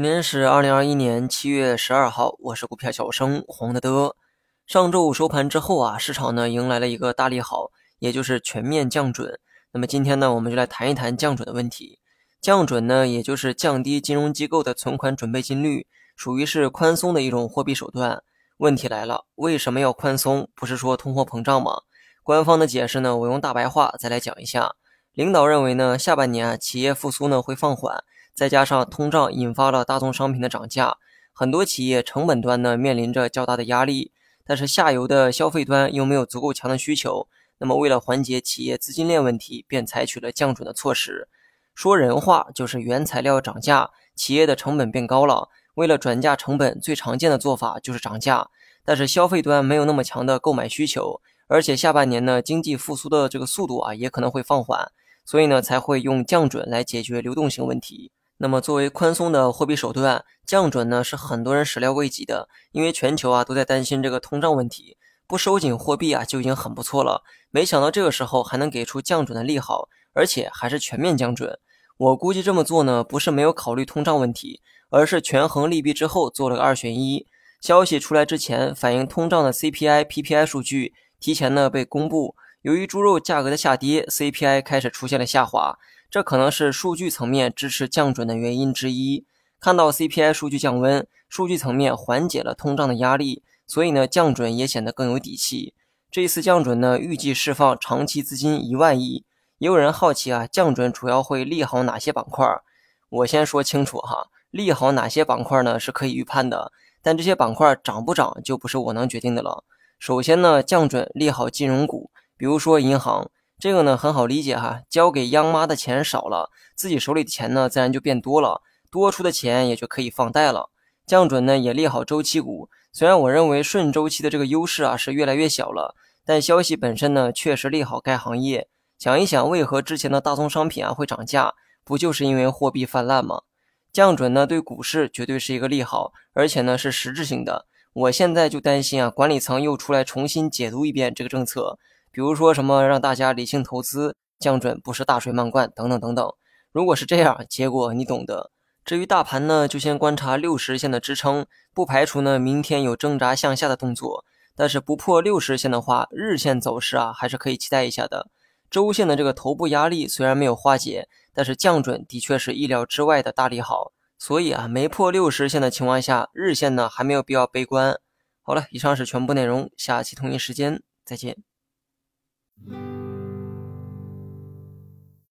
今天是二零二一年七月十二号，我是股票小生黄德德。上周五收盘之后啊，市场呢迎来了一个大利好，也就是全面降准。那么今天呢，我们就来谈一谈降准的问题。降准呢，也就是降低金融机构的存款准备金率，属于是宽松的一种货币手段。问题来了，为什么要宽松？不是说通货膨胀吗？官方的解释呢，我用大白话再来讲一下。领导认为呢，下半年啊，企业复苏呢会放缓。再加上通胀引发了大宗商品的涨价，很多企业成本端呢面临着较大的压力，但是下游的消费端又没有足够强的需求。那么为了缓解企业资金链问题，便采取了降准的措施。说人话就是原材料涨价，企业的成本变高了。为了转嫁成本，最常见的做法就是涨价。但是消费端没有那么强的购买需求，而且下半年呢经济复苏的这个速度啊也可能会放缓，所以呢才会用降准来解决流动性问题。那么，作为宽松的货币手段，降准呢是很多人始料未及的。因为全球啊都在担心这个通胀问题，不收紧货币啊就已经很不错了。没想到这个时候还能给出降准的利好，而且还是全面降准。我估计这么做呢，不是没有考虑通胀问题，而是权衡利弊之后做了个二选一。消息出来之前，反映通胀的 CPI、PPI 数据提前呢被公布，由于猪肉价格的下跌，CPI 开始出现了下滑。这可能是数据层面支持降准的原因之一。看到 CPI 数据降温，数据层面缓解了通胀的压力，所以呢，降准也显得更有底气。这一次降准呢，预计释放长期资金一万亿。也有人好奇啊，降准主要会利好哪些板块？我先说清楚哈，利好哪些板块呢？是可以预判的，但这些板块涨不涨就不是我能决定的了。首先呢，降准利好金融股，比如说银行。这个呢很好理解哈，交给央妈的钱少了，自己手里的钱呢自然就变多了，多出的钱也就可以放贷了。降准呢也利好周期股，虽然我认为顺周期的这个优势啊是越来越小了，但消息本身呢确实利好该行业。想一想，为何之前的大宗商品啊会涨价，不就是因为货币泛滥吗？降准呢对股市绝对是一个利好，而且呢是实质性的。我现在就担心啊，管理层又出来重新解读一遍这个政策。比如说什么让大家理性投资，降准不是大水漫灌等等等等。如果是这样，结果你懂的。至于大盘呢，就先观察六十线的支撑，不排除呢明天有挣扎向下的动作。但是不破六十线的话，日线走势啊还是可以期待一下的。周线的这个头部压力虽然没有化解，但是降准的确是意料之外的大利好。所以啊，没破六十线的情况下，日线呢还没有必要悲观。好了，以上是全部内容，下期同一时间再见。Mm-hmm.